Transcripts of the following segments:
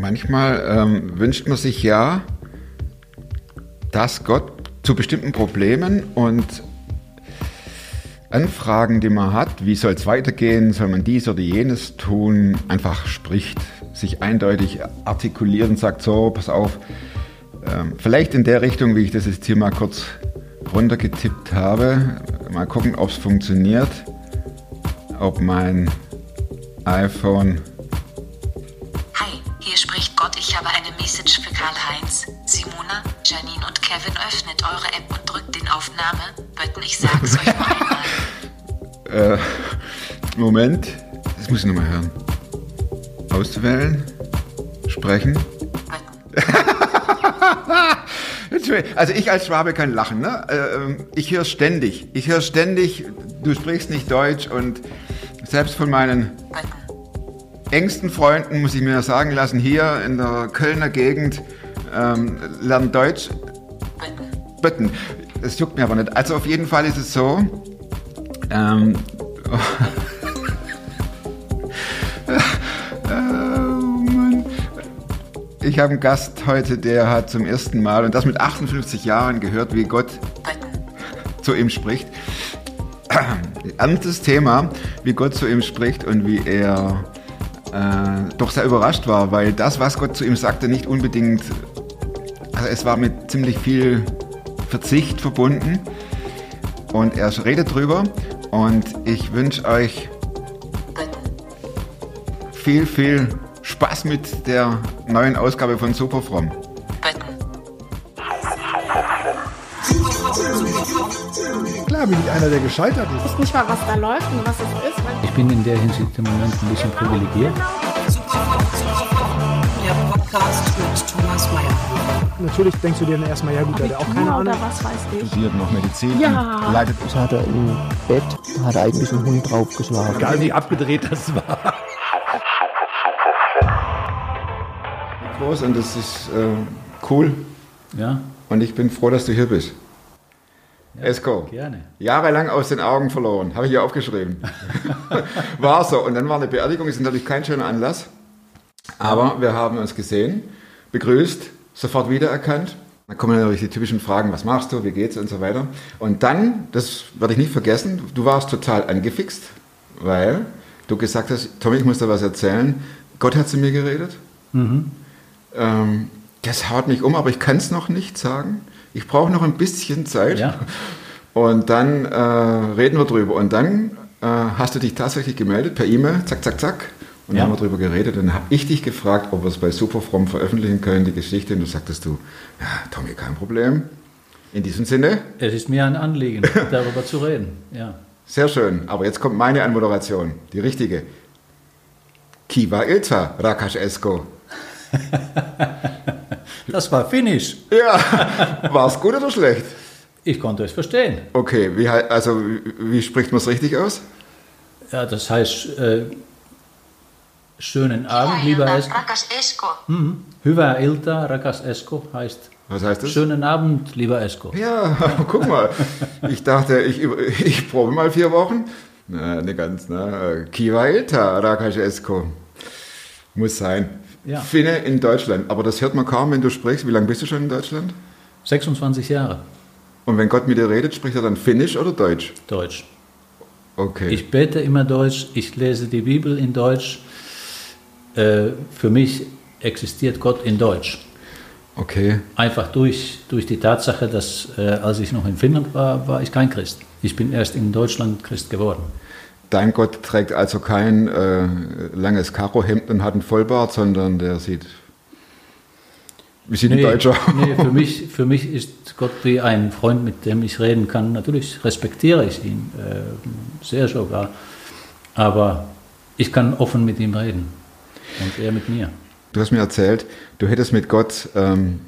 Manchmal ähm, wünscht man sich ja, dass Gott zu bestimmten Problemen und Anfragen, die man hat, wie soll es weitergehen, soll man dies oder jenes tun, einfach spricht, sich eindeutig artikuliert und sagt, so, pass auf, ähm, vielleicht in der Richtung, wie ich das jetzt hier mal kurz runtergetippt habe, mal gucken, ob es funktioniert, ob mein iPhone Janine und Kevin öffnet eure App und drückt den Aufnahme-Button. Ich sag's euch noch einmal. Äh, Moment, das muss ich nochmal hören. Auswählen, sprechen. Also ich als Schwabe kann lachen. Ne? Äh, Ich höre ständig. Ich höre ständig, du sprichst nicht Deutsch und selbst von meinen engsten Freunden muss ich mir sagen lassen, hier in der Kölner Gegend ähm, lernen Deutsch. Button. Bitten. Das juckt mir aber nicht. Also auf jeden Fall ist es so. Ähm, oh. Ich habe einen Gast heute, der hat zum ersten Mal, und das mit 58 Jahren, gehört, wie Gott zu ihm spricht. Ernstes Thema, wie Gott zu ihm spricht und wie er äh, doch sehr überrascht war, weil das, was Gott zu ihm sagte, nicht unbedingt, es war mit ziemlich viel Verzicht verbunden und er redet drüber und ich wünsche euch viel, viel Spaß mit der neuen Ausgabe von Superfromm. Button. Klar bin ich einer, der gescheitert ist. Ich weiß nicht mal, was da läuft und was es ist. Ich bin in der Hinsicht im Moment ein bisschen privilegiert. Der Podcast mit Thomas Mayer. Natürlich denkst du dir dann erstmal, ja gut, der hat auch keine Abitur Ahnung. was weiß ich. Studiert noch Medizin Ja. und leitet Das hat er im Bett, hat er eigentlich einen Hund draufgeschlagen. Egal wie abgedreht das war. groß und das ist äh, cool Ja, und ich bin froh, dass du hier bist. Esko. gerne. Jahrelang aus den Augen verloren, habe ich hier aufgeschrieben. war so. Und dann war eine Beerdigung, ist natürlich kein schöner Anlass. Aber wir haben uns gesehen, begrüßt, sofort wiedererkannt. Dann kommen natürlich die typischen Fragen, was machst du, wie geht's und so weiter. Und dann, das werde ich nicht vergessen, du warst total angefixt, weil du gesagt hast, Tommy, ich muss dir was erzählen. Gott hat zu mir geredet. Ähm, das haut mich um, aber ich kann es noch nicht sagen. Ich brauche noch ein bisschen Zeit. Ja. Und dann äh, reden wir drüber. Und dann äh, hast du dich tatsächlich gemeldet per E-Mail, zack, zack, zack. Und Ja. dann haben wir drüber geredet. Und dann habe ich dich gefragt, ob wir es bei Superfrom veröffentlichen können, die Geschichte. Und du sagtest du, ja, Tommy, kein Problem. In diesem Sinne, Es ist mir ein Anliegen, darüber zu reden. Ja. sehr schön. Aber jetzt kommt meine Anmoderation, die richtige. Kiva Ilta, Rakash Esko. Das war Finnisch. Ja, war es gut oder schlecht? Ich konnte es verstehen. Okay, wie, also, wie, wie spricht man es richtig aus? Ja, das heißt, äh, schönen Abend, lieber Esko. Rakas Esko. Mhm. Hyvää iltaa, rakas Esko heißt Was heißt das? schönen Abend, lieber Esko. Ja, guck mal. Ich dachte, ich, ich probe mal vier Wochen. Na, nicht ganz, ne? Kiva Ilta, Rakash Esko. Muss sein. Ja. Finne in Deutschland. Aber das hört man kaum, wenn du sprichst. Wie lange bist du schon in Deutschland? 26 Jahre, Und wenn Gott mit dir redet, spricht er dann Finnisch oder Deutsch? Deutsch. Okay. Ich bete immer Deutsch, ich lese die Bibel in Deutsch. Äh, für mich existiert Gott in Deutsch. okay. Einfach durch, durch die Tatsache, dass äh, als ich noch in Finnland war, war ich kein Christ. Ich bin erst in Deutschland Christ geworden. Dein Gott trägt also kein äh, langes Karohemd und hat einen Vollbart, sondern der sieht. Wie sieht ein Deutscher? nee für, mich, für mich ist Gott wie ein Freund, mit dem ich reden kann. Natürlich respektiere ich ihn, äh, sehr sogar. Aber ich kann offen mit ihm reden. Und er mit mir. Du hast mir erzählt, du hättest mit Gott, ähm,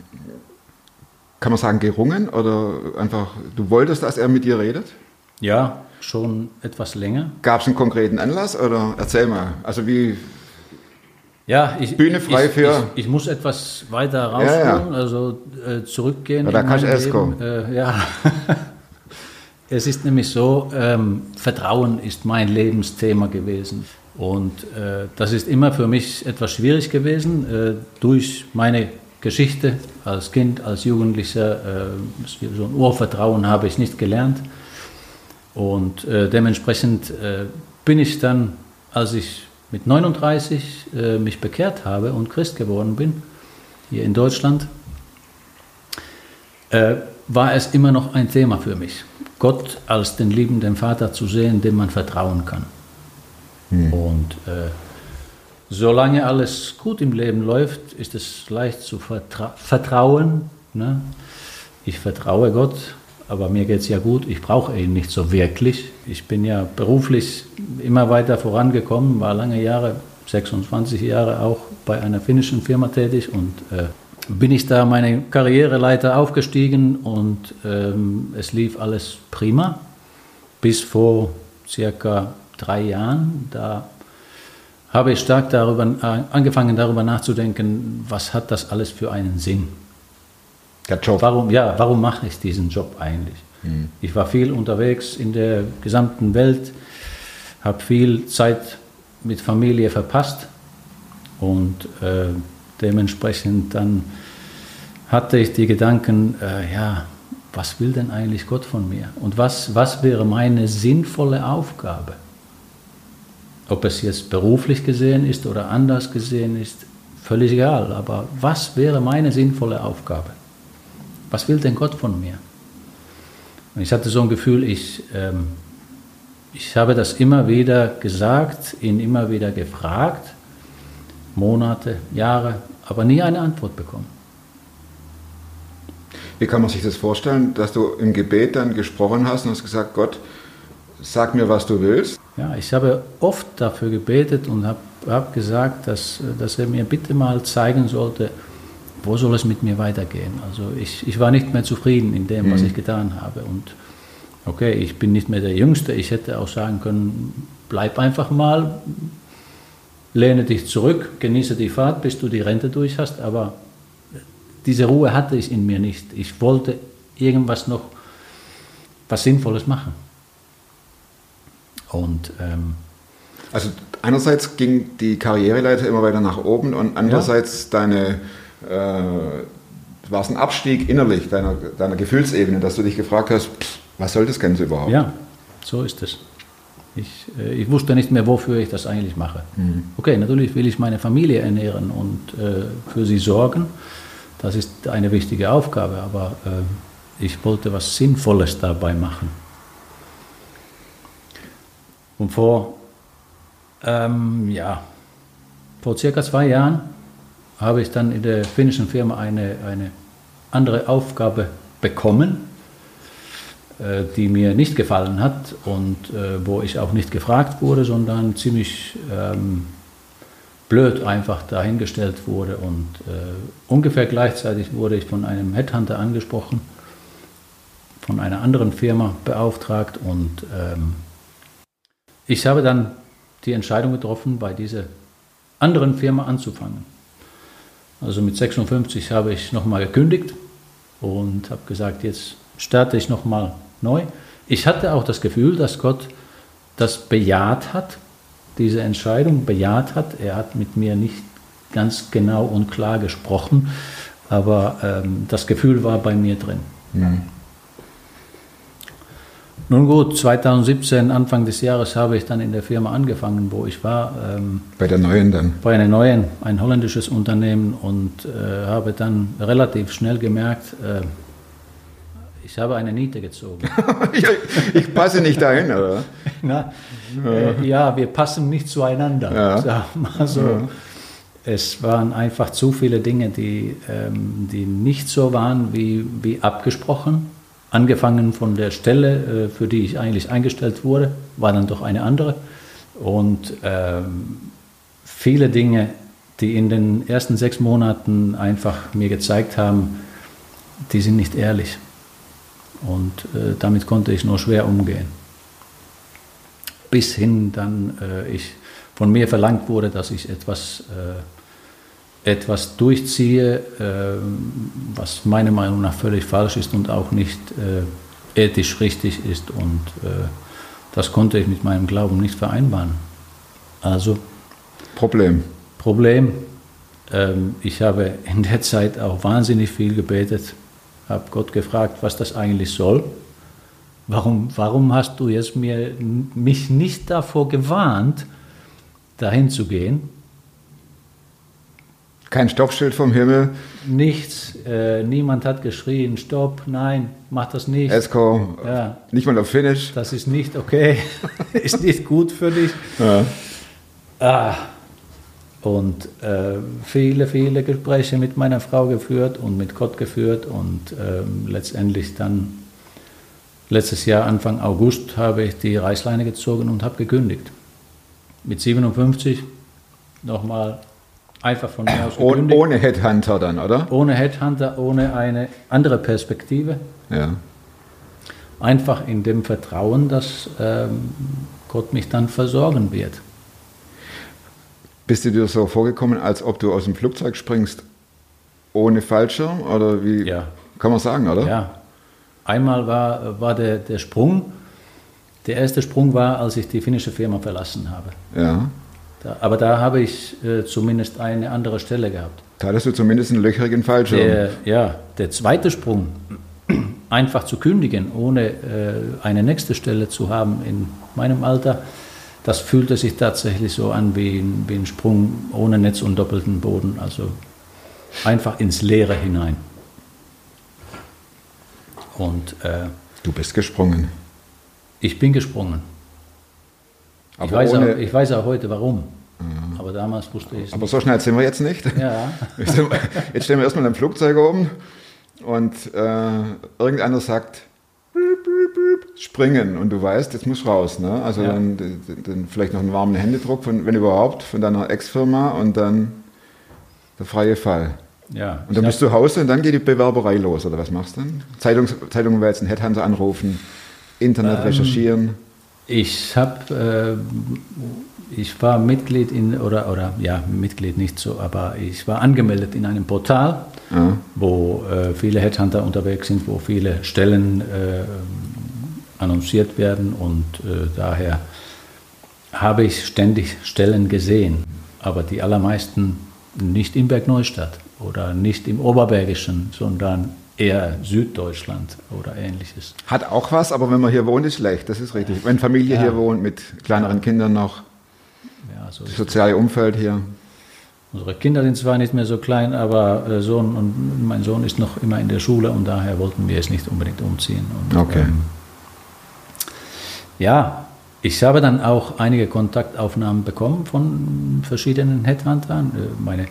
kann man sagen, gerungen oder einfach, du wolltest, dass er mit dir redet? Ja, schon etwas länger. Gab es einen konkreten Anlass oder erzähl mal, also wie, Ja, ich, Bühne frei ich, für- Ich, ich muss etwas weiter Ja, rausholen, ja. also äh, zurückgehen. Ja, da kannst mein du erst Leben. Äh, ja. es ist nämlich so, ähm, Vertrauen ist mein Lebensthema gewesen. Und äh, das ist immer für mich etwas schwierig gewesen, äh, durch meine Geschichte als Kind, als Jugendlicher. Äh, so ein Urvertrauen habe ich nicht gelernt. Und äh, dementsprechend äh, bin ich dann, als ich mit 39 äh, mich bekehrt habe und Christ geworden bin, hier in Deutschland, war es immer noch ein Thema für mich, Gott als den liebenden Vater zu sehen, dem man vertrauen kann. Und äh, solange alles gut im Leben läuft, ist es leicht zu vertra vertrauen. Ne? Ich vertraue Gott, aber mir geht es ja gut, ich brauche ihn nicht so wirklich. Ich bin ja beruflich immer weiter vorangekommen, war lange Jahre, 26 Jahre auch bei einer finnischen Firma tätig und äh, bin ich da meine Karriereleiter aufgestiegen und ähm, es lief alles prima bis vor circa drei Jahren. Da habe ich stark darüber, äh, angefangen darüber nachzudenken, was hat das alles für einen Sinn? Der Job. Warum, ja, warum mache ich diesen Job eigentlich? Ich war viel unterwegs in der gesamten Welt, habe viel Zeit mit Familie verpasst und äh, dementsprechend dann hatte ich die Gedanken, äh, ja, was will denn eigentlich Gott von mir? Und was, was wäre meine sinnvolle Aufgabe? Ob es jetzt beruflich gesehen ist oder anders gesehen ist, völlig egal. Aber was wäre meine sinnvolle Aufgabe? Was will denn Gott von mir? Und ich hatte so ein Gefühl, ich, ähm, ich habe das immer wieder gesagt, ihn immer wieder gefragt, Monate, Jahre, aber nie eine Antwort bekommen. Wie kann man sich das vorstellen, dass du im Gebet dann gesprochen hast und hast gesagt, Gott, sag mir, was du willst? Ja, ich habe oft dafür gebetet und habe hab gesagt, dass, dass er mir bitte mal zeigen sollte, wo soll es mit mir weitergehen. Also ich, ich war nicht mehr zufrieden in dem, was ich getan habe. Und okay, ich bin nicht mehr der Jüngste. Ich hätte auch sagen können, bleib einfach mal, lehne dich zurück, genieße die Fahrt, bis du die Rente durch hast. Aber diese Ruhe hatte ich in mir nicht. Ich wollte irgendwas noch, was Sinnvolles machen. Und ähm, Also einerseits ging die Karriereleiter immer weiter nach oben und andererseits deine, äh, war es ein Abstieg innerlich deiner, deiner Gefühlsebene, dass du dich gefragt hast, pff, was soll das Ganze überhaupt? Ja, so ist es. Ich, äh, ich wusste nicht mehr, wofür ich das eigentlich mache. Okay, natürlich will ich meine Familie ernähren und äh, für sie sorgen. Das ist eine wichtige Aufgabe, aber äh, ich wollte was Sinnvolles dabei machen. Und vor, ähm, ja, vor circa zwei Jahren habe ich dann in der finnischen Firma eine, eine andere Aufgabe bekommen äh, die mir nicht gefallen hat und äh, wo ich auch nicht gefragt wurde, sondern ziemlich ähm, blöd einfach dahingestellt wurde. Und äh, ungefähr gleichzeitig wurde ich von einem Headhunter angesprochen, von einer anderen Firma beauftragt und ähm, ich habe dann die Entscheidung getroffen, bei dieser anderen Firma anzufangen. Also mit 56 habe ich nochmal gekündigt und habe gesagt, jetzt starte ich nochmal neu. Ich hatte auch das Gefühl, dass Gott das bejaht hat, diese Entscheidung bejaht hat. Er hat mit mir nicht ganz genau und klar gesprochen, aber ähm, das Gefühl war bei mir drin. Nun gut, 2017, Anfang des Jahres, habe ich dann in der Firma angefangen, wo ich war. Ähm, Bei der neuen dann. bei einem neuen, ein holländisches Unternehmen und äh, habe dann relativ schnell gemerkt, äh, ich habe eine Niete gezogen. ich, ich passe nicht dahin, oder? Na, äh, ja, wir passen nicht zueinander. Ja. Mal so. Es waren einfach zu viele Dinge, die, ähm, die nicht so waren wie, wie abgesprochen. Angefangen von der Stelle, äh, für die ich eigentlich eingestellt wurde, war dann doch eine andere. Und ähm, viele Dinge, die in den ersten sechs Monaten einfach mir gezeigt haben, die sind nicht ehrlich. Und äh, damit konnte ich nur schwer umgehen. Bis hin dann äh, ich von mir verlangt wurde, dass ich etwas, äh, etwas durchziehe, äh, was meiner Meinung nach völlig falsch ist und auch nicht äh, ethisch richtig ist. Und äh, das konnte ich mit meinem Glauben nicht vereinbaren. Also Problem. Problem, ähm, ich habe in der Zeit auch wahnsinnig viel gebetet, habe Gott gefragt, was das eigentlich soll. Warum, warum hast du jetzt mir, mich nicht davor gewarnt, dahin zu gehen? Kein Stoppschild vom Himmel. Nichts, äh, niemand hat geschrien, stopp, nein, mach das nicht. Esco, Ja. nicht mal auf Finish. Das ist nicht okay, ist nicht gut für dich. Ja. Ah. Und äh, viele, viele Gespräche mit meiner Frau geführt und mit Gott geführt und ähm, letztendlich dann letztes Jahr, Anfang August, habe ich die Reißleine gezogen und habe gekündigt. Mit 57 nochmal einfach von mir aus gekündigt. ohne Headhunter dann, oder? ohne Headhunter, ohne eine andere Perspektive. Ja. Einfach in dem Vertrauen, dass ähm, Gott mich dann versorgen wird. Bist du dir so vorgekommen, als ob du aus dem Flugzeug springst ohne Fallschirm? Oder wie? Ja. Kann man sagen, oder? Ja. Einmal war, war der, der Sprung, der erste Sprung war, als ich die finnische Firma verlassen habe. Ja. Da, aber da habe ich äh, zumindest eine andere Stelle gehabt. Da hattest du zumindest einen löcherigen Fallschirm. Der, ja, der zweite Sprung, einfach zu kündigen, ohne äh, eine nächste Stelle zu haben in meinem Alter, das fühlte sich tatsächlich so an wie ein, wie ein Sprung ohne Netz und doppelten Boden, also einfach ins Leere hinein. Und äh, Du bist gesprungen. ich bin gesprungen. Aber, ich, weiß ohne, auch, ich weiß auch heute warum. Aber damals wusste ich es aber nicht. so schnell sind wir jetzt nicht. Ja, Jetzt stehen wir erstmal im Flugzeug oben und äh, irgendeiner sagt, springen und du weißt, jetzt muss raus. Ne? Also Ja. dann, dann, vielleicht noch einen warmen Händedruck, von, wenn überhaupt, von deiner Ex-Firma und dann der freie Fall. ja. Und dann bist du zu Hause und dann geht die Bewerberei los, oder was machst du dann? Zeitungs Zeitungen einen Headhunter anrufen, Internet Ähm, recherchieren. Ich habe, äh, ich war Mitglied in, oder, oder ja, Mitglied nicht so, aber ich war angemeldet in einem Portal, Ja. wo äh, viele Headhunter unterwegs sind, wo viele Stellen äh, annonciert werden und äh, daher habe ich ständig Stellen gesehen, aber die allermeisten nicht in Bergneustadt oder nicht im Oberbergischen, sondern eher Süddeutschland oder ähnliches. Hat auch was, aber wenn man hier wohnt, ist schlecht, das ist richtig. Wenn Familie Ja. hier wohnt, mit kleineren Kindern noch, Ja, so das soziale Umfeld hier. Unsere Kinder sind zwar nicht mehr so klein, aber äh, Sohn und mein Sohn ist noch immer in der Schule und daher wollten wir es nicht unbedingt umziehen. Und, Okay. ähm, ja, ich habe dann auch einige Kontaktaufnahmen bekommen von verschiedenen Headhuntern. Äh, Meine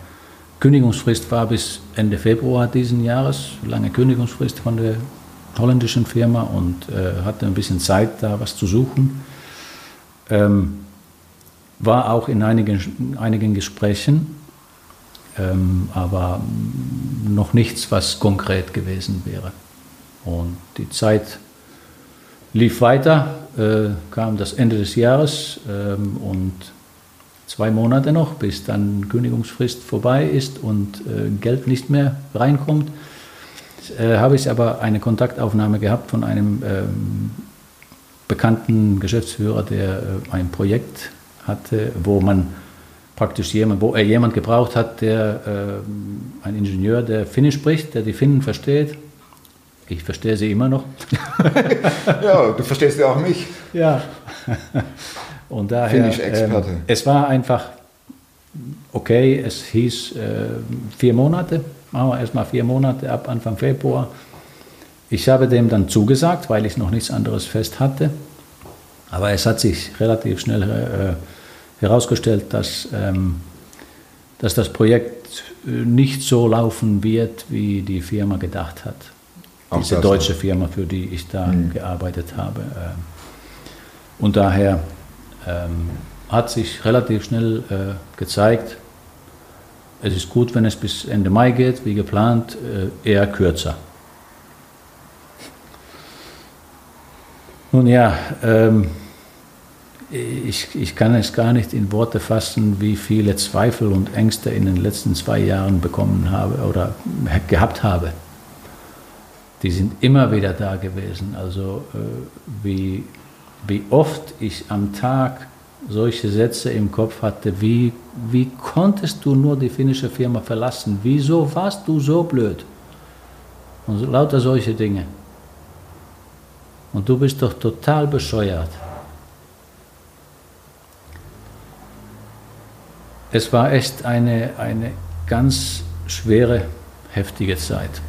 Kündigungsfrist war bis Ende Februar diesen Jahres, lange Kündigungsfrist von der holländischen Firma und äh, hatte ein bisschen Zeit, da was zu suchen. Ähm, war auch in einigen, einigen Gesprächen, ähm, aber noch nichts, was konkret gewesen wäre. Und die Zeit lief weiter, äh, kam das Ende des Jahres ähm, und zwei Monate noch, bis dann Kündigungsfrist vorbei ist und äh, Geld nicht mehr reinkommt. Äh, habe ich aber eine Kontaktaufnahme gehabt von einem ähm, bekannten Geschäftsführer, der äh, ein Projekt hatte, wo man praktisch jemand, wo er jemand gebraucht hat, der äh, ein Ingenieur, der Finnisch spricht, der die Finnen versteht. Ich verstehe sie immer noch. Ja, du verstehst ja auch mich. Ja. Und daher. Finnisch-Experte. Ähm, es war einfach okay. Es hieß äh, vier Monate. Machen wir erstmal vier Monate ab Anfang Februar. Ich habe dem dann zugesagt, weil ich noch nichts anderes fest hatte. Aber es hat sich relativ schnell äh, herausgestellt, dass, ähm, dass das Projekt äh, nicht so laufen wird, wie die Firma gedacht hat. Auch Diese deutsche Firma, für die ich da gearbeitet habe. ähm. Und daher ähm, hat sich relativ schnell äh, gezeigt, es ist gut, wenn es bis Ende Mai geht, wie geplant, äh, eher kürzer. Nun ja, ähm, ich, ich kann es gar nicht in Worte fassen, wie viele Zweifel und Ängste in den letzten zwei Jahren bekommen habe oder gehabt habe. Die sind immer wieder da gewesen. Also äh, wie, wie oft ich am Tag solche Sätze im Kopf hatte, wie, wie konntest du nur die finnische Firma verlassen? Wieso warst du so blöd? Und so, lauter solche Dinge. Und du bist doch total bescheuert. Es war echt eine, eine ganz schwere, heftige Zeit,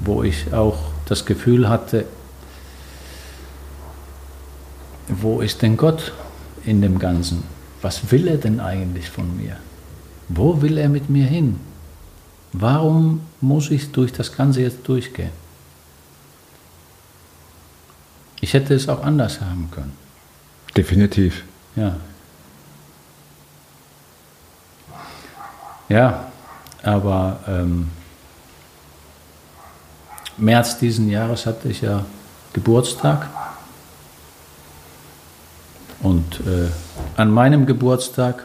wo ich auch das Gefühl hatte, wo ist denn Gott in dem Ganzen? Was will er denn eigentlich von mir? Wo will er mit mir hin? Warum muss ich durch das Ganze jetzt durchgehen? Ich hätte es auch anders haben können. Definitiv. Ja. Ja, aber ähm, März diesen Jahres hatte ich ja Geburtstag. Und äh, an meinem Geburtstag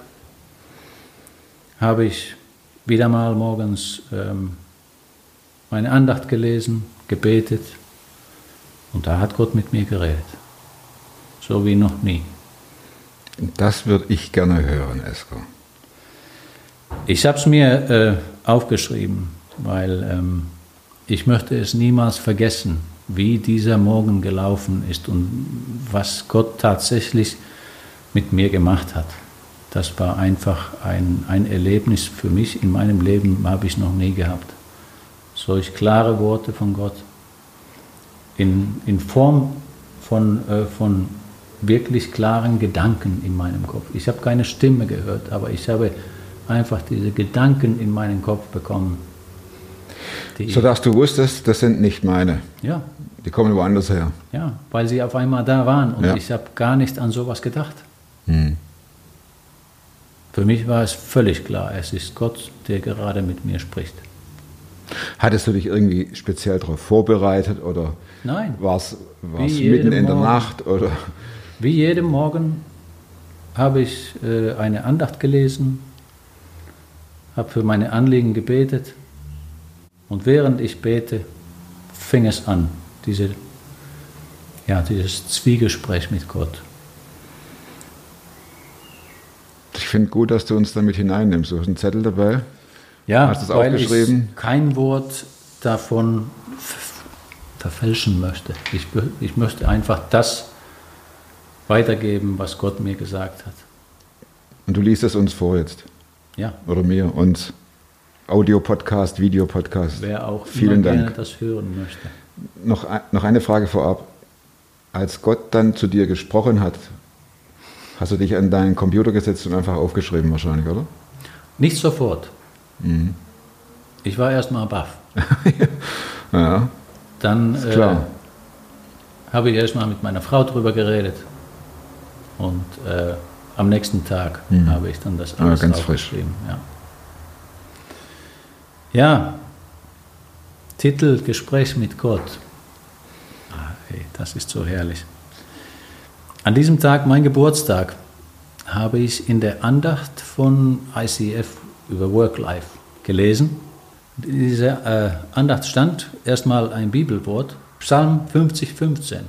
habe ich wieder mal morgens ähm, meine Andacht gelesen, gebetet und da hat Gott mit mir geredet. So wie noch nie. Das würde ich gerne hören, Esko. Ich habe es mir äh, aufgeschrieben, weil ähm, ich möchte es niemals vergessen, wie dieser Morgen gelaufen ist und was Gott tatsächlich mit mir gemacht hat. Das war einfach ein, ein Erlebnis für mich in meinem Leben, habe ich noch nie gehabt. Solch klare Worte von Gott in, in Form von, äh, von wirklich klaren Gedanken in meinem Kopf. Ich habe keine Stimme gehört, aber ich habe einfach diese Gedanken in meinen Kopf bekommen. Sodass du wusstest, das sind nicht meine. ja, Die kommen woanders her. ja, weil sie auf einmal da waren und Ja. ich habe gar nicht an sowas gedacht. Hm. Für mich war es völlig klar, es ist Gott, der gerade mit mir spricht. Hattest du dich irgendwie speziell darauf vorbereitet oder Nein, war es mitten in der Morgen. Nacht? Oder? wie jeden Morgen habe ich äh, eine Andacht gelesen, habe für meine Anliegen gebetet und während ich bete, fing es an, diese, ja, dieses Zwiegespräch mit Gott. Ich finde gut, dass du uns damit hineinnimmst. Du hast einen Zettel dabei. Ja, Hast es weil aufgeschrieben? ich kein Wort davon verfälschen möchte. Ich, ich möchte einfach das weitergeben, was Gott mir gesagt hat. Und du liest es uns vor jetzt. Ja, Oder mir. Und Audio-Podcast, Videopodcast. wer auch Vielen immer Dank. gerne das hören möchte. Noch, noch eine Frage vorab. Als Gott dann zu dir gesprochen hat, hast du dich an deinen Computer gesetzt und einfach aufgeschrieben wahrscheinlich, oder? Nicht sofort. Mhm. Ich war erstmal baff. Ja, Dann äh, habe ich erstmal mit meiner Frau drüber geredet. Und äh, am nächsten Tag Mhm. habe ich dann das Ah, alles ganz frisch. aufgeschrieben. Ja. ja, Titel Gespräch mit Gott. Ah, das ist so herrlich. An diesem Tag, mein Geburtstag, habe ich in der Andacht von ICF über Work-Life gelesen. In dieser äh, Andacht stand erstmal ein Bibelwort, Psalm 50, 15.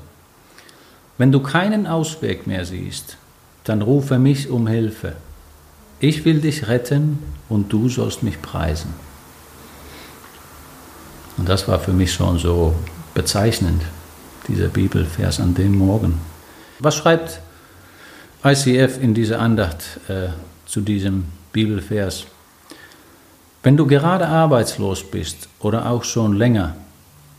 Wenn du keinen Ausweg mehr siehst, dann rufe mich um Hilfe. Ich will dich retten und du sollst mich preisen. Und das war für mich schon so bezeichnend, dieser Bibelvers an dem Morgen. Was schreibt ICF in dieser Andacht äh, zu diesem Bibelvers? Wenn du gerade arbeitslos bist oder auch schon länger,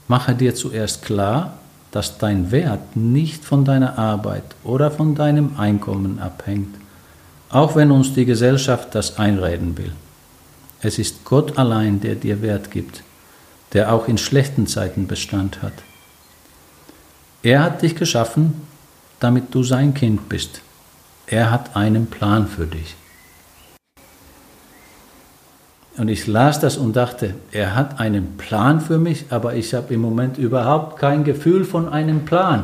mache dir zuerst klar, dass dein Wert nicht von deiner Arbeit oder von deinem Einkommen abhängt, auch wenn uns die Gesellschaft das einreden will. Es ist Gott allein, der dir Wert gibt, der auch in schlechten Zeiten Bestand hat. Er hat dich geschaffen, damit du sein Kind bist. Er hat einen Plan für dich. Und ich las das und dachte, er hat einen Plan für mich, aber ich habe im Moment überhaupt kein Gefühl von einem Plan.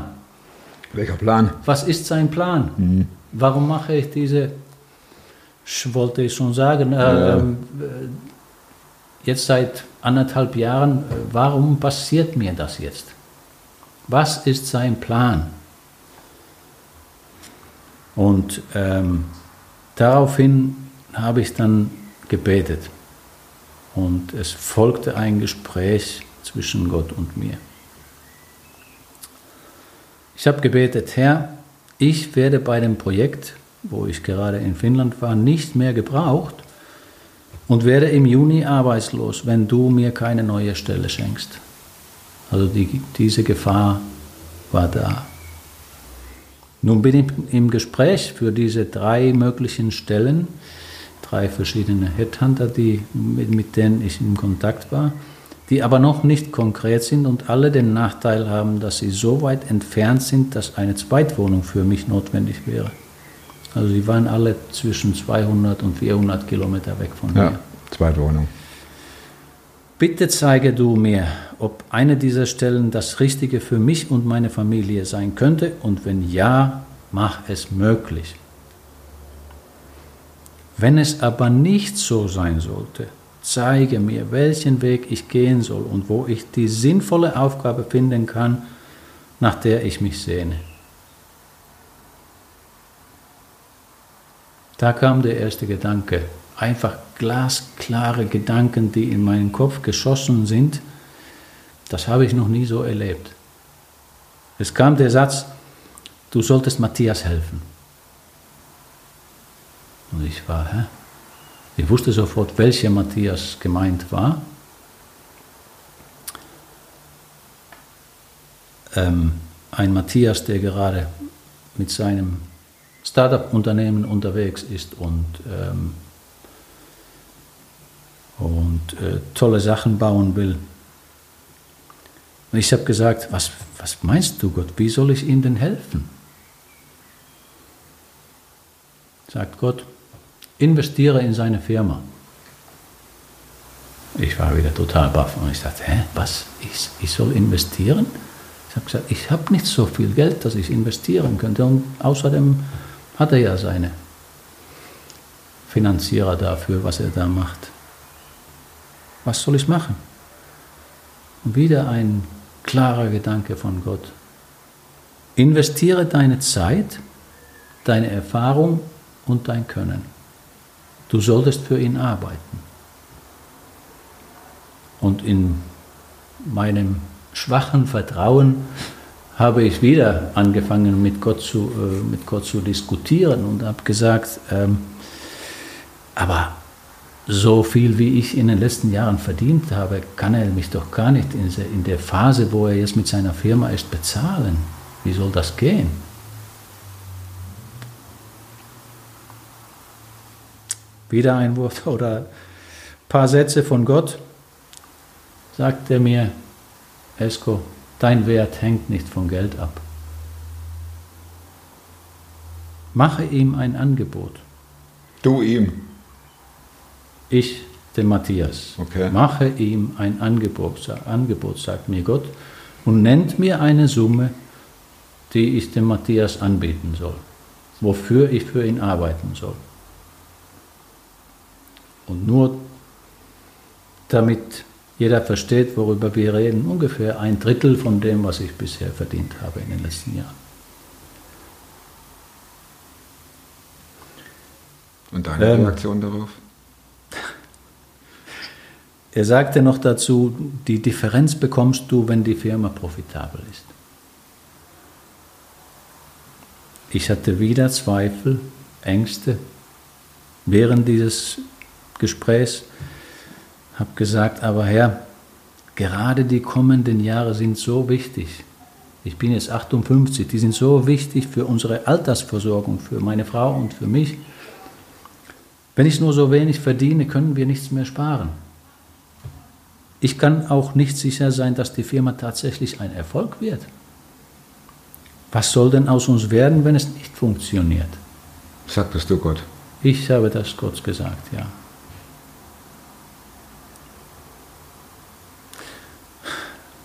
Welcher Plan? Was ist sein Plan? Warum mache ich diese, ich wollte ich schon sagen, äh, ähm, äh, jetzt seit anderthalb Jahren, äh, warum passiert mir das jetzt? Was ist sein Plan? Und ähm, daraufhin habe ich dann gebetet. Und es folgte ein Gespräch zwischen Gott und mir. Ich habe gebetet, Herr, ich werde bei dem Projekt, wo ich gerade in Finnland war, nicht mehr gebraucht und werde im Juni arbeitslos, wenn du mir keine neue Stelle schenkst. Also die, diese Gefahr war da. Nun bin ich im Gespräch für diese drei möglichen Stellen, drei verschiedene Headhunter, die, mit, mit denen ich in Kontakt war, die aber noch nicht konkret sind und alle den Nachteil haben, dass sie so weit entfernt sind, dass eine Zweitwohnung für mich notwendig wäre. Also sie waren alle zwischen 200 und 400 Kilometer weg von Ja, mir. Zweitwohnung. Bitte zeige du mir, ob eine dieser Stellen das Richtige für mich und meine Familie sein könnte und wenn ja, mach es möglich. Wenn es aber nicht so sein sollte, zeige mir, welchen Weg ich gehen soll und wo ich die sinnvolle Aufgabe finden kann, nach der ich mich sehne. Da kam der erste Gedanke, einfach glasklare Gedanken, die in meinen Kopf geschossen sind. Das habe ich noch nie so erlebt. Es kam der Satz, du solltest Matthias helfen. Und ich war, hä? Ich wusste sofort, welcher Matthias gemeint war. Ähm, ein Matthias, der gerade mit seinem Startup-Unternehmen unterwegs ist und, ähm, und äh, tolle Sachen bauen will. Und ich habe gesagt, was, was meinst du Gott, wie soll ich ihm denn helfen? Sagt Gott, investiere in seine Firma. Ich war wieder total baff und ich dachte, hä, was, ich, ich soll investieren? Ich habe gesagt, ich habe nicht so viel Geld, dass ich investieren könnte und außerdem hat er ja seine Finanzierer dafür, was er da macht. Was soll ich machen? Und wieder ein klarer Gedanke von Gott. Investiere deine Zeit, deine Erfahrung und dein Können. Du solltest für ihn arbeiten. Und in meinem schwachen Vertrauen habe ich wieder angefangen, mit Gott zu, äh, mit Gott zu diskutieren und habe gesagt, ähm, aber so viel, wie ich in den letzten Jahren verdient habe, kann er mich doch gar nicht in der- Phase, wo er jetzt mit seiner Firma ist, bezahlen. Wie soll das gehen? Wieder ein Wort oder ein paar Sätze von Gott, sagt er mir, Esko, dein Wert hängt nicht vom Geld ab. Mache ihm ein Angebot. Du ihm. Ich, dem Matthias, Okay. mache ihm ein Angebot, Angebot, sagt mir Gott, und nennt mir eine Summe, die ich dem Matthias anbieten soll, wofür ich für ihn arbeiten soll. Und nur damit jeder versteht, worüber wir reden, ungefähr ein Drittel von dem, was ich bisher verdient habe in den letzten Jahren. Und deine Ähm. Reaktion darauf? Er sagte noch dazu, die Differenz bekommst du, wenn die Firma profitabel ist. Ich hatte wieder Zweifel, Ängste während dieses Gesprächs, habe gesagt, aber Herr, gerade die kommenden Jahre sind so wichtig. Ich bin jetzt 58, die sind so wichtig für unsere Altersversorgung, für meine Frau und für mich. Wenn ich nur so wenig verdiene, können wir nichts mehr sparen. Ich kann auch nicht sicher sein, dass die Firma tatsächlich ein Erfolg wird. Was soll denn aus uns werden, wenn es nicht funktioniert? Sagtest du Gott. Ich habe das Gott gesagt, ja.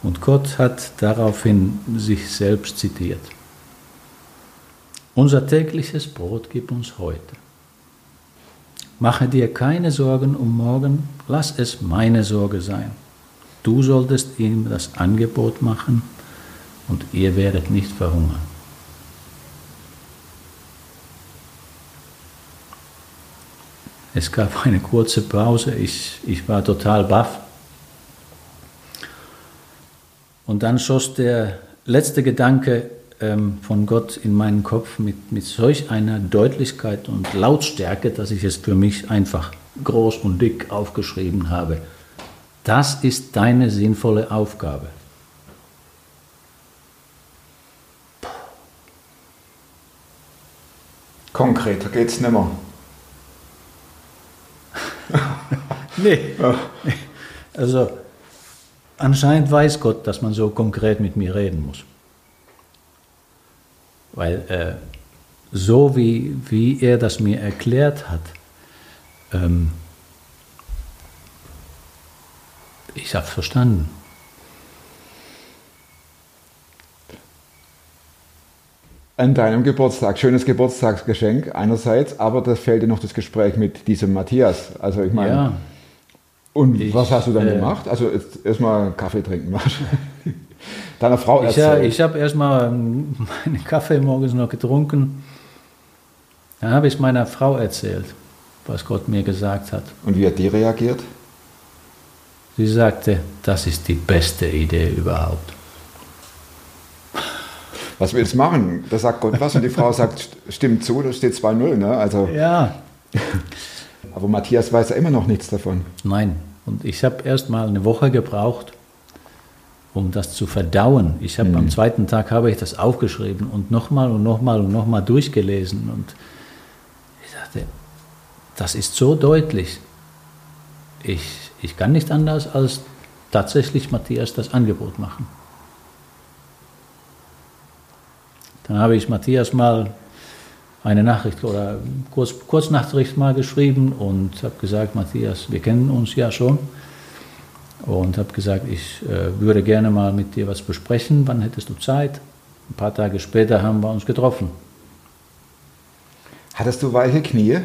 Und Gott hat daraufhin sich selbst zitiert. Unser tägliches Brot gib uns heute. Mache dir keine Sorgen um morgen, lass es meine Sorge sein. Du solltest ihm das Angebot machen und ihr werdet nicht verhungern. Es gab eine kurze Pause, ich, ich war total baff. Und dann schoss der letzte Gedanke ähm, von Gott in meinen Kopf mit, mit solch einer Deutlichkeit und Lautstärke, dass ich es für mich einfach groß und dick aufgeschrieben habe. Das ist deine sinnvolle Aufgabe. Konkreter geht's nimmer. Nee. Also anscheinend weiß Gott, dass man so konkret mit mir reden muss. Weil äh, so wie, wie er das mir erklärt hat, ähm, ich habe verstanden. An deinem Geburtstag, schönes Geburtstagsgeschenk einerseits, aber das fehlt dir noch das Gespräch mit diesem Matthias. Also ich meine, Ja, und Ich, was hast du dann äh, gemacht? Also erstmal Kaffee trinken. Deiner Frau ich, äh, erzählt. ich habe erstmal ähm, meinen Kaffee morgens noch getrunken. Dann habe ich meiner Frau erzählt, was Gott mir gesagt hat. und wie hat die reagiert? Sie sagte, das ist die beste Idee überhaupt. Was willst du machen? Da sagt Gott was und die Frau sagt, stimmt zu, da steht 2-0. Ne? Also, Ja, aber Matthias weiß ja immer noch nichts davon. nein. Und ich habe erst mal eine Woche gebraucht, um das zu verdauen. Ich habe am zweiten Tag habe ich das aufgeschrieben und nochmal und nochmal und nochmal durchgelesen. Und ich dachte, das ist so deutlich. Ich, ich kann nicht anders als tatsächlich Matthias das Angebot machen. Dann habe ich Matthias mal eine Nachricht oder kurz, Kurznachricht mal geschrieben und habe gesagt, Matthias, wir kennen uns ja schon. Und habe gesagt, ich äh, würde gerne mal mit dir was besprechen. Wann hättest du Zeit? Ein paar Tage später haben wir uns getroffen. Hattest du weiche Knie?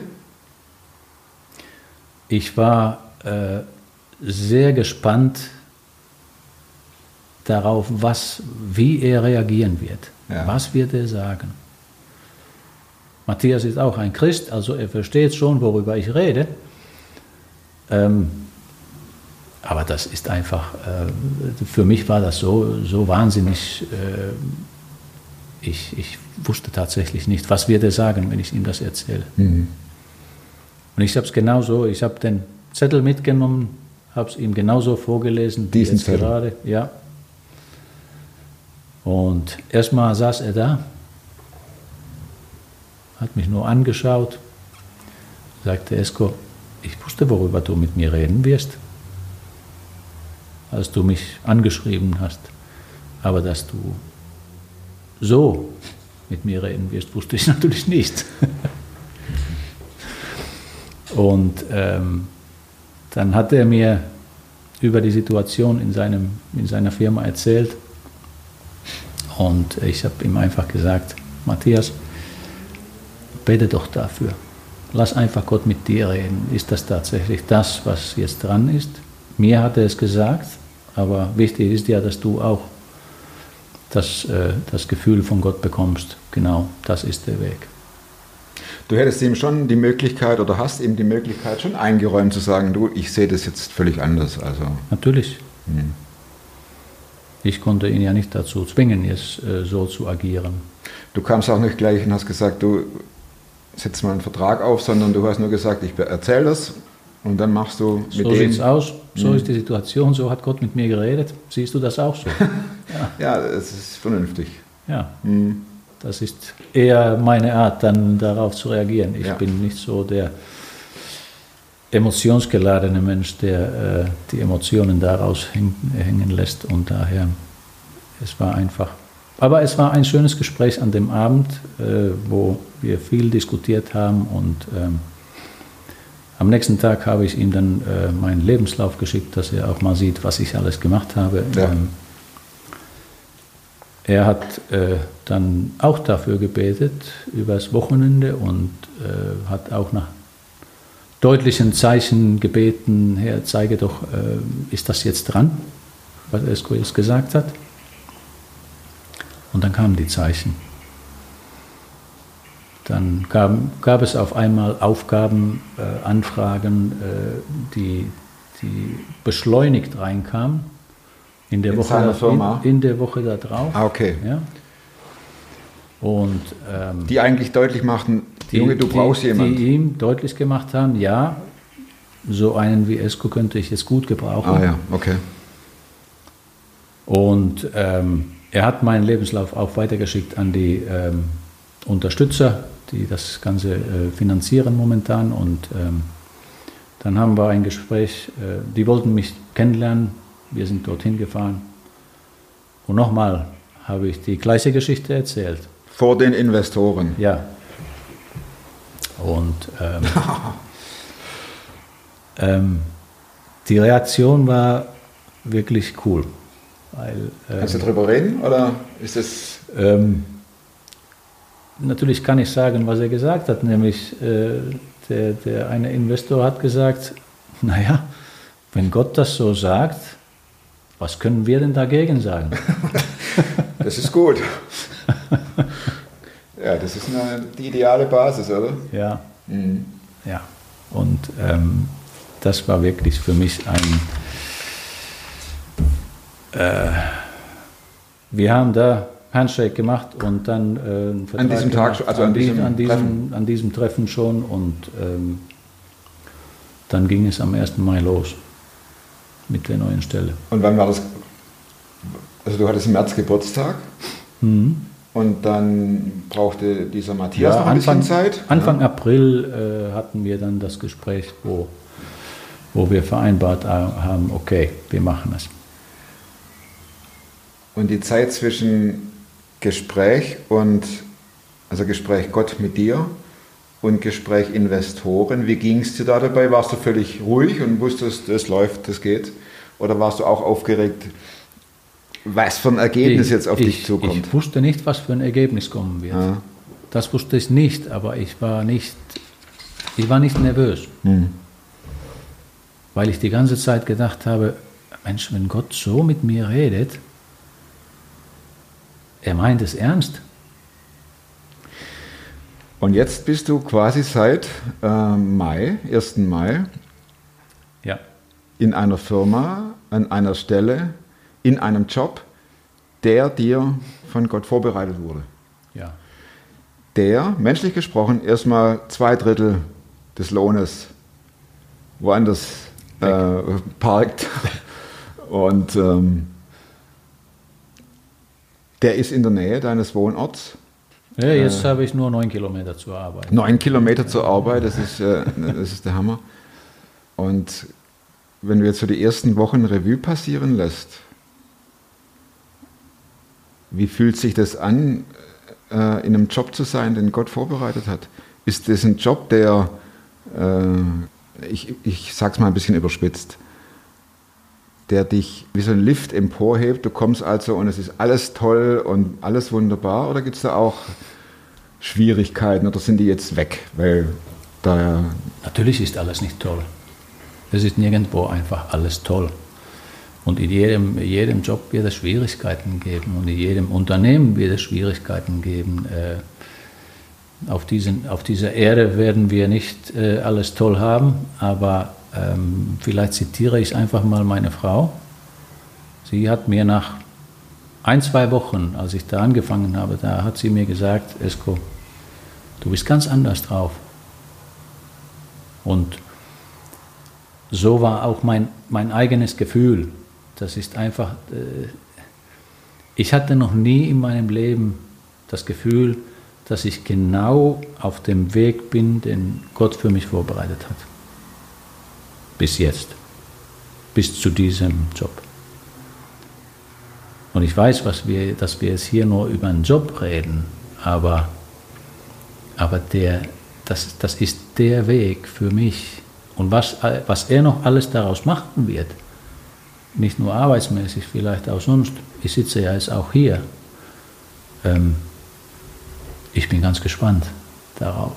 Ich war äh, sehr gespannt darauf, was, wie er reagieren wird. Ja. Was wird er sagen? Matthias ist auch ein Christ, also er versteht schon, worüber ich rede. Ähm, aber das ist einfach, äh, für mich war das so, so wahnsinnig. Äh, ich, ich wusste tatsächlich nicht, was wird er sagen, wenn ich ihm das erzähle. Und ich habe es genauso, ich habe den Zettel mitgenommen, habe es ihm genauso vorgelesen. Diesen jetzt Zettel? Gerade, ja. Und erstmal saß er da, hat mich nur angeschaut, sagte Esko, ich wusste, worüber du mit mir reden wirst, als du mich angeschrieben hast. Aber dass du so mit mir reden wirst, wusste ich natürlich nicht. Und ähm, dann hat er mir über die Situation in, seinem, in seiner Firma erzählt. Und ich habe ihm einfach gesagt, Matthias, bete doch dafür. Lass einfach Gott mit dir reden. Ist das tatsächlich das, was jetzt dran ist? Mir hat er es gesagt, aber wichtig ist ja, dass du auch das, äh, das Gefühl von Gott bekommst. Genau, das ist der Weg. Du hättest ihm schon die Möglichkeit oder hast ihm die Möglichkeit schon eingeräumt zu sagen, du, ich sehe das jetzt völlig anders. Also Natürlich. Ich konnte ihn ja nicht dazu zwingen, jetzt äh, so zu agieren. du kamst auch nicht gleich und hast gesagt, du setzt mal einen Vertrag auf, sondern du hast nur gesagt, ich erzähle das und dann machst du mit So dem. sieht's aus, so ist die Situation, so hat Gott mit mir geredet. Siehst du das auch so? Ja, es ist vernünftig. Ja. Das ist eher meine Art, dann darauf zu reagieren. Ich Ja. bin nicht so der emotionsgeladene Mensch, der äh, die Emotionen daraus häng, hängen lässt. Und daher, es war einfach. Aber es war ein schönes Gespräch an dem Abend, äh, wo wir viel diskutiert haben. Und ähm, am nächsten Tag habe ich ihm dann äh, meinen Lebenslauf geschickt, dass er auch mal sieht, was ich alles gemacht habe. Ja. Ähm, er hat äh, dann auch dafür gebetet übers Wochenende und äh, hat auch nach deutlichen Zeichen gebeten, Herr, zeige doch, äh, ist das jetzt dran, was jetzt gesagt hat? Und dann kamen die Zeichen. Dann gab, gab es auf einmal Aufgaben, äh, Anfragen, äh, die, die beschleunigt reinkamen. In der, In Woche, da-? In, in der Woche da drauf. Ah, okay. Ja. Und ähm, Die eigentlich deutlich machten, die, Junge, du die, brauchst jemanden. Die ihm deutlich gemacht haben, ja, so einen wie Esko könnte ich jetzt gut gebrauchen. ah ja, okay. Und ähm, er hat meinen Lebenslauf auch weitergeschickt an die ähm, Unterstützer, die das Ganze äh, finanzieren momentan. Und ähm, dann haben wir ein Gespräch, äh, die wollten mich kennenlernen, wir sind dorthin gefahren. Und nochmal habe ich die gleiche Geschichte erzählt. Vor den Investoren. Ja. Und ähm, ähm, die Reaktion war wirklich cool. Weil, ähm, Kannst du drüber reden oder ist es ähm, natürlich kann ich sagen, was er gesagt hat, nämlich äh, der, der eine Investor hat gesagt, naja, wenn Gott das so sagt, was können wir denn dagegen sagen? Das ist gut. ja, das ist eine, die ideale Basis, oder? Ja. Ja. Und ähm, das war wirklich für mich ein. Äh, wir haben da Handshake gemacht und dann äh, Vertrag diesem Tag gemacht, schon, also an diesem an diesem, Treffen? an diesem Treffen schon und ähm, dann ging es am 1. Mai los mit der neuen Stelle. Und wann war das? Also du hattest im März Geburtstag und dann brauchte dieser Matthias noch ein Anfang, bisschen Zeit. Anfang April äh, hatten wir dann das Gespräch, wo, wo wir vereinbart haben, okay, wir machen es. Und die Zeit zwischen Gespräch und, also Gespräch Gott mit dir und Gespräch Investoren, wie ging es dir da dabei? Warst du völlig ruhig und wusstest, das läuft, das geht? Oder warst du auch aufgeregt, was für ein Ergebnis jetzt auf ich, dich zukommt? Ich wusste nicht, was für ein Ergebnis kommen wird. Ja. Das wusste ich nicht, aber ich war nicht, ich war nicht nervös. Hm. Weil ich die ganze Zeit gedacht habe, Mensch, wenn Gott so mit mir redet, er meint es ernst. Und jetzt bist du quasi seit äh, Mai, 1. Mai, Ja. in einer Firma, an einer Stelle, in einem Job, der dir von Gott vorbereitet wurde. Ja. Der, menschlich gesprochen, erstmal zwei Drittel des Lohnes woanders äh, parkt. Und ähm, der ist in der Nähe deines Wohnorts. ja jetzt habe ich nur neun Kilometer zur Arbeit. Neun Kilometer zur Arbeit, das ist, äh, das ist der Hammer. Und wenn du jetzt so die ersten Wochen Revue passieren lässt, wie fühlt sich das an, äh, in einem Job zu sein, den Gott vorbereitet hat? Ist das ein Job, der, äh, ich, ich sag's mal ein bisschen überspitzt, der dich wie so ein Lift emporhebt, du kommst also und es ist alles toll und alles wunderbar, oder gibt es da auch Schwierigkeiten oder sind die jetzt weg? Weil da Natürlich ist alles nicht toll. Es ist nirgendwo einfach alles toll. Und in jedem, jedem Job wird es Schwierigkeiten geben und in jedem Unternehmen wird es Schwierigkeiten geben. Äh, auf, diesen, auf dieser Erde werden wir nicht äh, alles toll haben, aber ähm, vielleicht zitiere ich einfach mal meine Frau. Sie hat mir nach ein, zwei Wochen, als ich da angefangen habe, da hat sie mir gesagt, Esko, du bist ganz anders drauf. Und so war auch mein, mein eigenes Gefühl. Das ist einfach, äh, ich hatte noch nie in meinem Leben das Gefühl, dass ich genau auf dem Weg bin, den Gott für mich vorbereitet hat. Bis jetzt. Bis zu diesem Job. Und ich weiß, was wir, dass wir jetzt hier nur über einen Job reden, aber, aber der, das, das ist der Weg für mich. Und was, was er noch alles daraus machen wird, nicht nur arbeitsmäßig, vielleicht auch sonst, ich sitze ja jetzt auch hier, ähm, ich bin ganz gespannt darauf.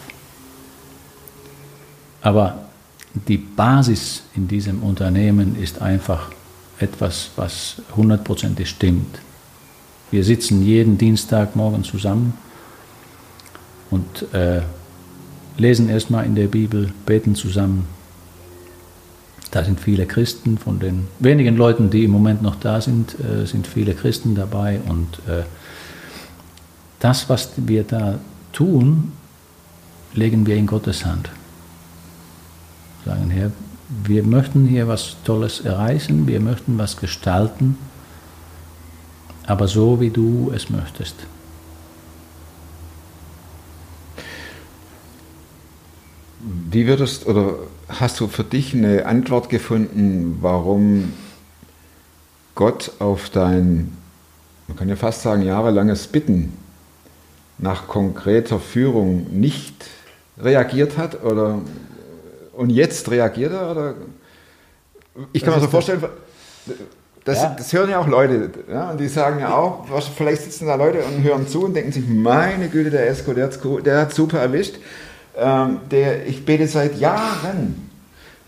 Aber die Basis in diesem Unternehmen ist einfach etwas, was hundertprozentig stimmt. Wir sitzen jeden Dienstagmorgen zusammen und äh, lesen erstmal in der Bibel, beten zusammen. Da sind viele Christen, von den wenigen Leuten, die im Moment noch da sind, äh, sind viele Christen dabei. Und äh, das, was wir da tun, legen wir in Gottes Hand. Sagen, Herr, wir möchten hier was Tolles erreichen, wir möchten was gestalten, aber so, wie du es möchtest. Wie würdest oder hast du für dich eine Antwort gefunden, warum Gott auf dein, man kann ja fast sagen, jahrelanges Bitten nach konkreter Führung nicht reagiert hat oder und jetzt reagiert er? Oder? Ich kann mir so vorstellen, das, Ja. das hören ja auch Leute, ja, und die sagen ja auch, vielleicht sitzen da Leute und hören zu und denken sich, meine Güte, der Esko, der, der hat super erwischt. Ähm, der, ich bete seit Jahren,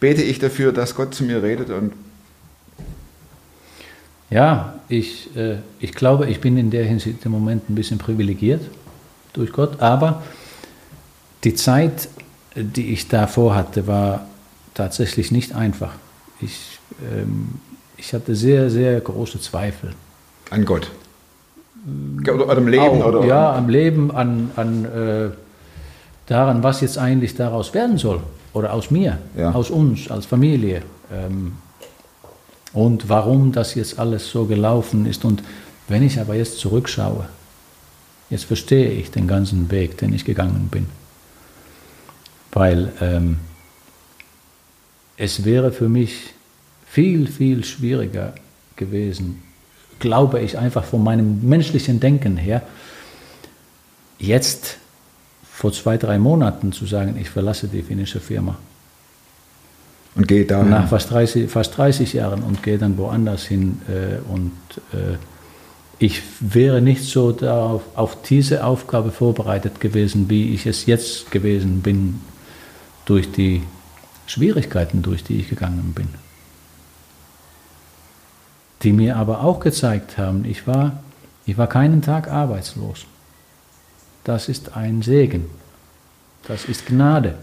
bete ich dafür, dass Gott zu mir redet und Ja, ich, äh, ich glaube, ich bin in der Hinsicht im Moment ein bisschen privilegiert durch Gott, aber die Zeit, die ich davor hatte, war tatsächlich nicht einfach. Ich, ähm, ich hatte sehr, sehr große Zweifel. an Gott. Oder, im Leben. Auch, oder, ja, am Leben, an, an äh, daran, was jetzt eigentlich daraus werden soll. Oder aus mir, Ja. aus uns, als Familie. Ähm, und warum das jetzt alles so gelaufen ist. Und wenn ich aber jetzt zurückschaue, jetzt verstehe ich den ganzen Weg, den ich gegangen bin. Weil ähm, es wäre für mich viel, viel schwieriger gewesen, glaube ich einfach von meinem menschlichen Denken her, jetzt vor zwei, drei Monaten zu sagen, ich verlasse die finnische Firma. und geht da. Nach fast 30, fast 30 Jahren und gehe dann woanders hin. Äh, und äh, ich wäre nicht so darauf, auf diese Aufgabe vorbereitet gewesen, wie ich es jetzt gewesen bin, durch die Schwierigkeiten, durch die ich gegangen bin. Die mir aber auch gezeigt haben, ich war, ich war keinen Tag arbeitslos. Das ist ein Segen. Das ist Gnade.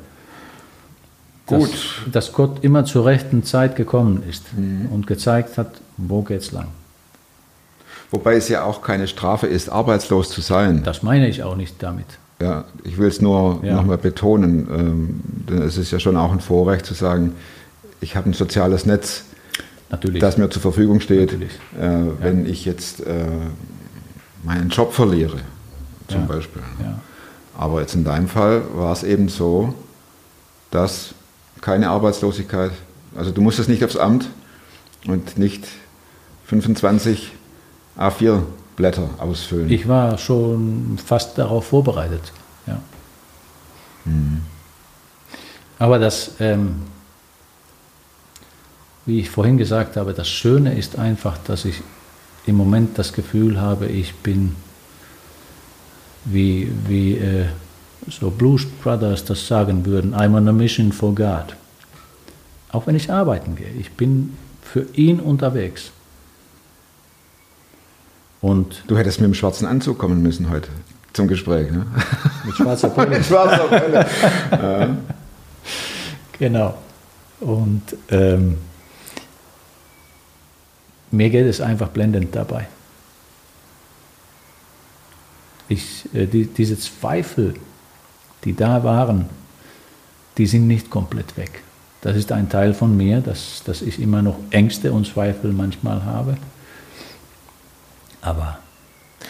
Gut. Dass, dass Gott immer zur rechten Zeit gekommen ist und gezeigt hat, wo geht's lang. Wobei es ja auch keine Strafe ist, arbeitslos zu sein. Das meine ich auch nicht damit. Ja, ich will es nur Ja. nochmal betonen, ähm, denn es ist ja schon auch ein Vorrecht zu sagen, ich habe ein soziales Netz, Natürlich. das mir zur Verfügung steht, äh, wenn ich jetzt äh, meinen Job verliere, zum Ja. Beispiel. ja. Aber jetzt in deinem Fall war es eben so, dass keine Arbeitslosigkeit, also du musstest nicht aufs Amt und nicht 25 A4 Blätter ausfüllen. Ich war schon fast darauf vorbereitet. Ja. Aber das, ähm, wie ich vorhin gesagt habe, das Schöne ist einfach, dass ich im Moment das Gefühl habe, ich bin wie, wie äh, so Blues Brothers das sagen würden, I'm on a mission for God. Auch wenn ich arbeiten gehe, ich bin für ihn unterwegs. Und du hättest mit dem schwarzen Anzug kommen müssen heute zum Gespräch. Ne? mit schwarzer Brille. Schwarzer Brille. Genau. Und ähm, mir geht es einfach blendend dabei. Ich, äh, die, diese Zweifel, die da waren, die sind nicht komplett weg. Das ist ein Teil von mir, dass, dass ich immer noch Ängste und Zweifel manchmal habe. Aber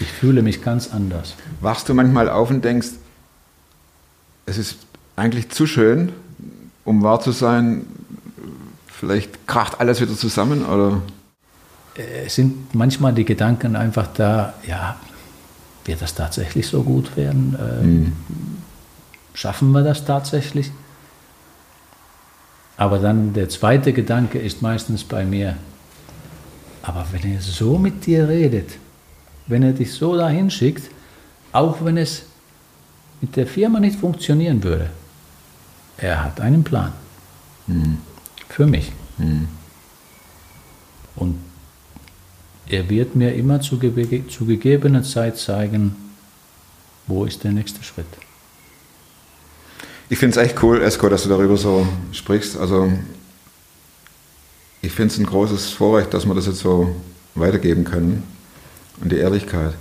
ich fühle mich ganz anders. Wachst du manchmal auf und denkst, es ist eigentlich zu schön, um wahr zu sein, vielleicht kracht alles wieder zusammen oder es sind manchmal die Gedanken einfach da, ja, wird das tatsächlich so gut werden? Ähm, Schaffen wir das tatsächlich? Aber dann der zweite Gedanke ist meistens bei mir, aber wenn er so mit dir redet, wenn er dich so dahin schickt, auch wenn es mit der Firma nicht funktionieren würde, er hat einen Plan. Für mich. Und er wird mir immer zu, zu gegebener Zeit zeigen, wo ist der nächste Schritt. Ich finde es echt cool, Esko, dass du darüber so sprichst. Also ich finde es ein großes Vorrecht, dass wir das jetzt so weitergeben können. Und die Ehrlichkeit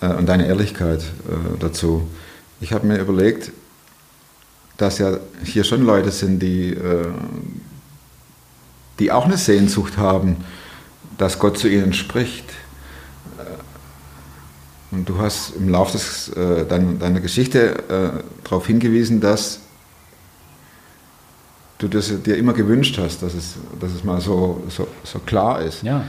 äh, und deine Ehrlichkeit äh, dazu. Ich habe mir überlegt, dass ja hier schon Leute sind, die, äh, die auch eine Sehnsucht haben, dass Gott zu ihnen spricht. Äh, Und du hast im Laufe des, äh, deiner, Geschichte äh, darauf hingewiesen, dass du das dir immer gewünscht hast, dass es, dass es mal so, so, so klar ist. Ja.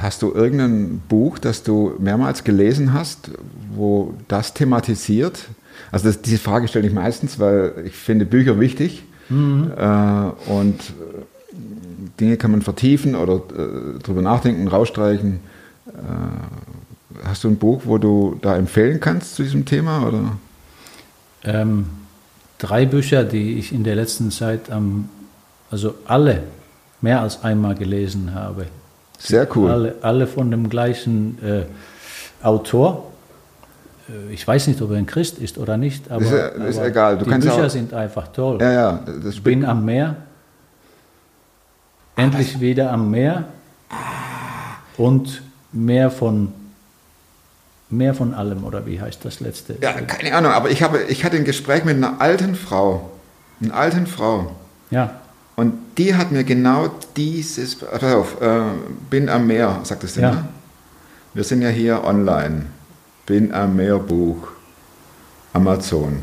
Hast du irgendein Buch, das du mehrmals gelesen hast, wo das thematisiert? Also das, diese Frage stelle ich meistens, weil ich finde Bücher wichtig äh, und äh, Dinge kann man vertiefen oder äh, drüber nachdenken, rausstreichen. Äh, hast du ein Buch, wo du da empfehlen kannst zu diesem Thema? Oder? Ähm, drei Bücher, die ich in der letzten Zeit am, also alle mehr als einmal gelesen habe. Sehr cool. Alle, alle von dem gleichen äh, Autor. Äh, Ich weiß nicht, ob er ein Christ ist oder nicht, aber, Ist ja- ist aber egal. Du die Bücher auch- sind einfach toll. Ja, ja, Ich bin am Meer, endlich wieder am Meer und mehr von, mehr von allem, oder wie heißt das letzte? Ja, keine Ahnung, aber ich, habe, ich hatte ein Gespräch mit einer alten Frau. Einer alten Frau. Ja, Und die hat mir genau dieses, pass auf, äh, bin am Meer, sagt es denn, Ja. ne? Wir sind ja hier online. Bin am Meer Buch. Amazon.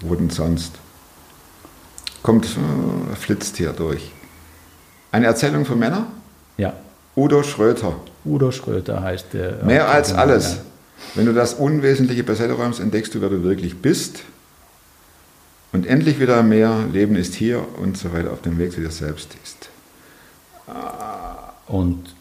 Wo denn sonst? Kommt, äh, flitzt hier durch. Eine Erzählung für Männer? ja. Udo Schröter. Udo Schröter heißt der. Mehr als alles. Wenn du das Unwesentliche beiseite räumst, entdeckst du, wer du wirklich bist. Und endlich wieder am Meer, Leben ist hier und so weiter, auf dem Weg zu dir selbst ist. Und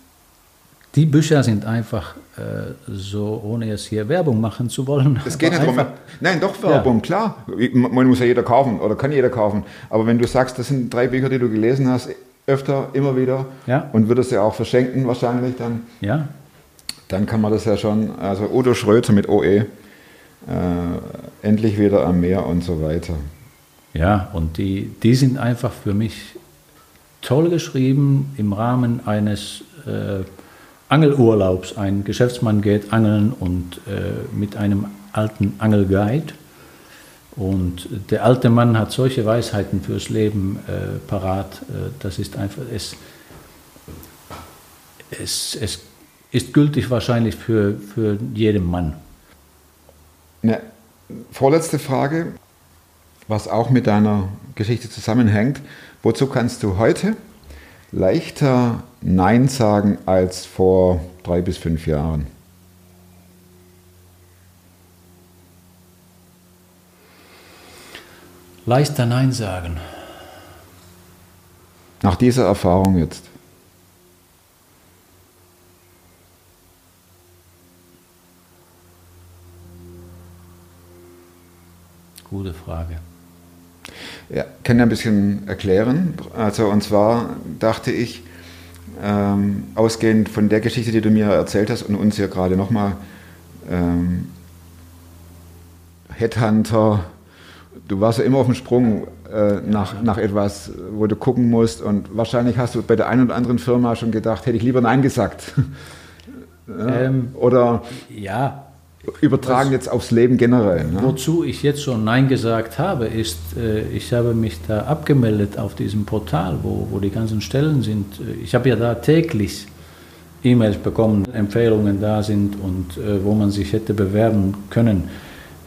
die Bücher sind einfach äh, so, ohne jetzt hier Werbung machen zu wollen. Es geht nicht darum, nein, doch Werbung, klar. Man muss ja jeder kaufen oder kann jeder kaufen. Aber wenn du sagst, das sind drei Bücher, die du gelesen hast, öfter, immer wieder, Ja. und würdest ja auch verschenken wahrscheinlich, dann, Ja, dann kann man das ja schon, also Udo Schröter mit OE, äh, endlich wieder am Meer und so weiter. Ja, und die, die sind einfach für mich toll geschrieben im Rahmen eines äh, Angelurlaubs. Ein Geschäftsmann geht angeln und äh, mit einem alten Angelguide. Und der alte Mann hat solche Weisheiten fürs Leben äh, parat. Äh, das ist einfach, es, es, es ist gültig wahrscheinlich für, für jeden Mann. Eine vorletzte Frage, was auch mit deiner Geschichte zusammenhängt. Wozu kannst du heute leichter Nein sagen als vor drei bis fünf Jahren? Leichter Nein sagen. Nach dieser Erfahrung jetzt. Gute Frage. Ja, kann ja ein bisschen erklären. Also und zwar dachte ich, ähm, ausgehend von der Geschichte, die du mir erzählt hast und uns hier gerade nochmal, ähm, Headhunter, du warst ja immer auf dem Sprung äh, nach, nach etwas, wo du gucken musst und wahrscheinlich hast du bei der einen oder anderen Firma schon gedacht, hätte ich lieber Nein gesagt. Ähm, Oder ja, übertragen jetzt aufs Leben generell. Ne? wozu ich jetzt schon Nein gesagt habe, ist, äh, ich habe mich da abgemeldet auf diesem Portal, wo, wo die ganzen Stellen sind. Äh, Ich habe ja da täglich E-Mails bekommen, Empfehlungen da sind und äh, wo man sich hätte bewerben können.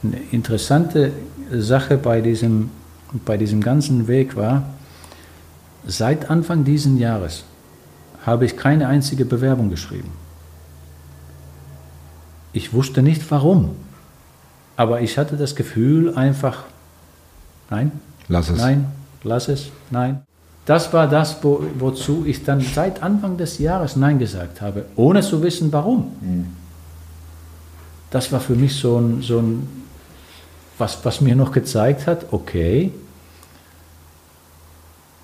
Eine interessante Sache bei diesem, bei diesem ganzen Weg war, seit Anfang dieses Jahres habe ich keine einzige Bewerbung geschrieben. Ich wusste nicht warum, aber ich hatte das Gefühl einfach, nein, Lass es. nein, lass es, nein. Das war das, wo, wozu ich dann seit Anfang des Jahres Nein gesagt habe, ohne zu wissen warum. Das war für mich so ein, so ein was, was mir noch gezeigt hat, okay,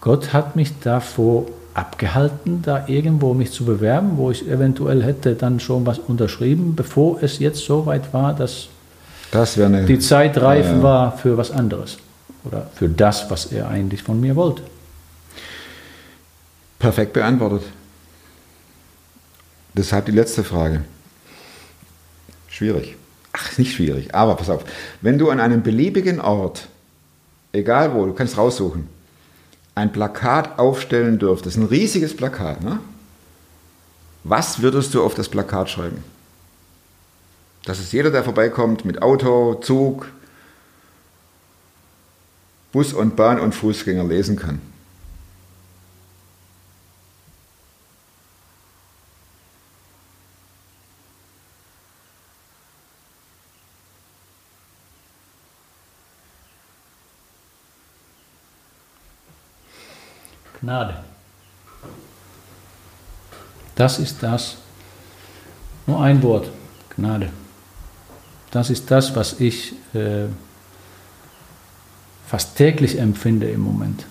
Gott hat mich davor abgehalten, da irgendwo mich zu bewerben, wo ich eventuell hätte dann schon was unterschrieben, bevor es jetzt so weit war, dass, eine. die Zeit reif Ja, ja. war für was anderes. Oder für das, was er eigentlich von mir wollte. Perfekt beantwortet. Deshalb die letzte Frage. Schwierig. Ach, ist nicht schwierig, aber pass auf. Wenn du an einem beliebigen Ort, egal wo, du kannst raussuchen, ein Plakat aufstellen dürftest, ein riesiges Plakat, ne? was würdest du auf das Plakat schreiben? Dass es jeder, der vorbeikommt, mit Auto, Zug, Bus und Bahn und Fußgänger lesen kann. Gnade. Das ist das. Nur ein Wort. Gnade. Das ist das, was ich äh, fast täglich empfinde im Moment.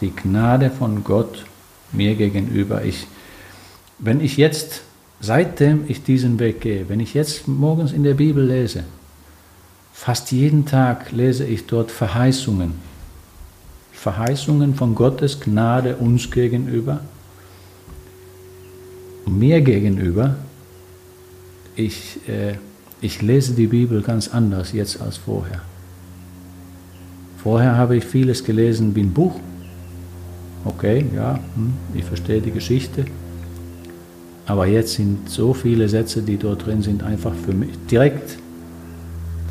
Die Gnade von Gott mir gegenüber. Ich, wenn ich jetzt, seitdem ich diesen Weg gehe, wenn ich jetzt morgens in der Bibel lese, fast jeden Tag lese ich dort Verheißungen. Verheißungen von Gottes Gnade uns gegenüber, mir gegenüber. Ich, äh, ich lese die Bibel ganz anders jetzt als vorher. Vorher habe ich vieles gelesen wie ein Buch. Okay, ja, hm, ich verstehe die Geschichte. Aber jetzt sind so viele Sätze, die dort drin sind, einfach für mich, direkt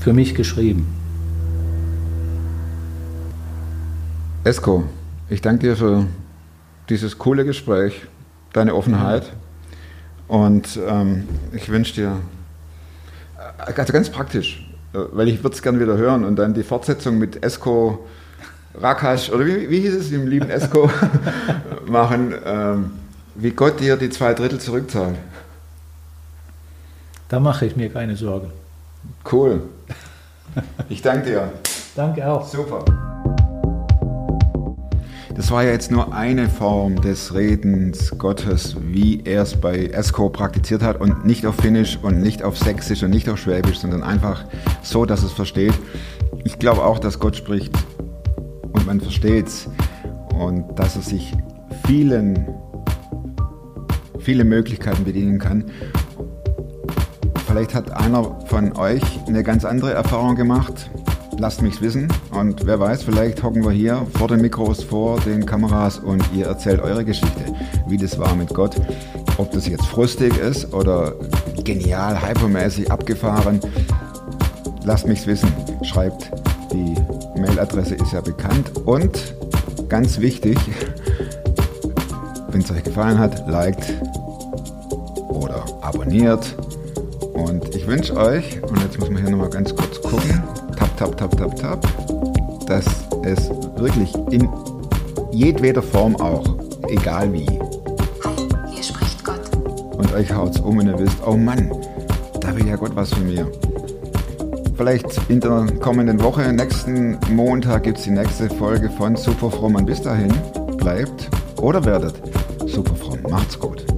für mich geschrieben. Esko, ich danke dir für dieses coole Gespräch, deine Offenheit und ähm, ich wünsche dir, äh, also ganz praktisch, äh, weil ich würde es gerne wieder hören und dann die Fortsetzung mit Esko Rakash, oder wie, wie hieß es, dem lieben Esko, machen, ähm, wie Gott dir die zwei Drittel zurückzahlt. Da mache ich mir keine Sorgen. Cool. Ich danke dir. Danke auch. Super. Das war ja jetzt nur eine Form des Redens Gottes, wie er es bei Esko praktiziert hat und nicht auf Finnisch und nicht auf Sächsisch und nicht auf Schwäbisch, sondern einfach so, dass es versteht. Ich glaube auch, dass Gott spricht und man versteht es und dass er sich vielen, viele Möglichkeiten bedienen kann. Vielleicht hat einer von euch eine ganz andere Erfahrung gemacht. Lasst mich's wissen. Und wer weiß, vielleicht hocken wir hier vor den Mikros, vor den Kameras und ihr erzählt eure Geschichte, wie das war mit Gott. Ob das jetzt frustig ist oder genial, hypermäßig abgefahren. Lasst mich's wissen. Schreibt. Die Mailadresse ist ja bekannt. Und ganz wichtig, wenn es euch gefallen hat, liked oder abonniert. Und ich wünsche euch, und jetzt muss man hier nochmal ganz kurz gucken, tap, tap, tap, tap, dass es wirklich in jedweder Form auch, egal wie, Hi, hier spricht Gott. und euch haut's um, wenn ihr wisst, oh Mann, da will ja Gott was von mir. Vielleicht in der kommenden Woche, nächsten Montag gibt's die nächste Folge von Superfromm. Und bis dahin, bleibt oder werdet superfromm. Macht's gut.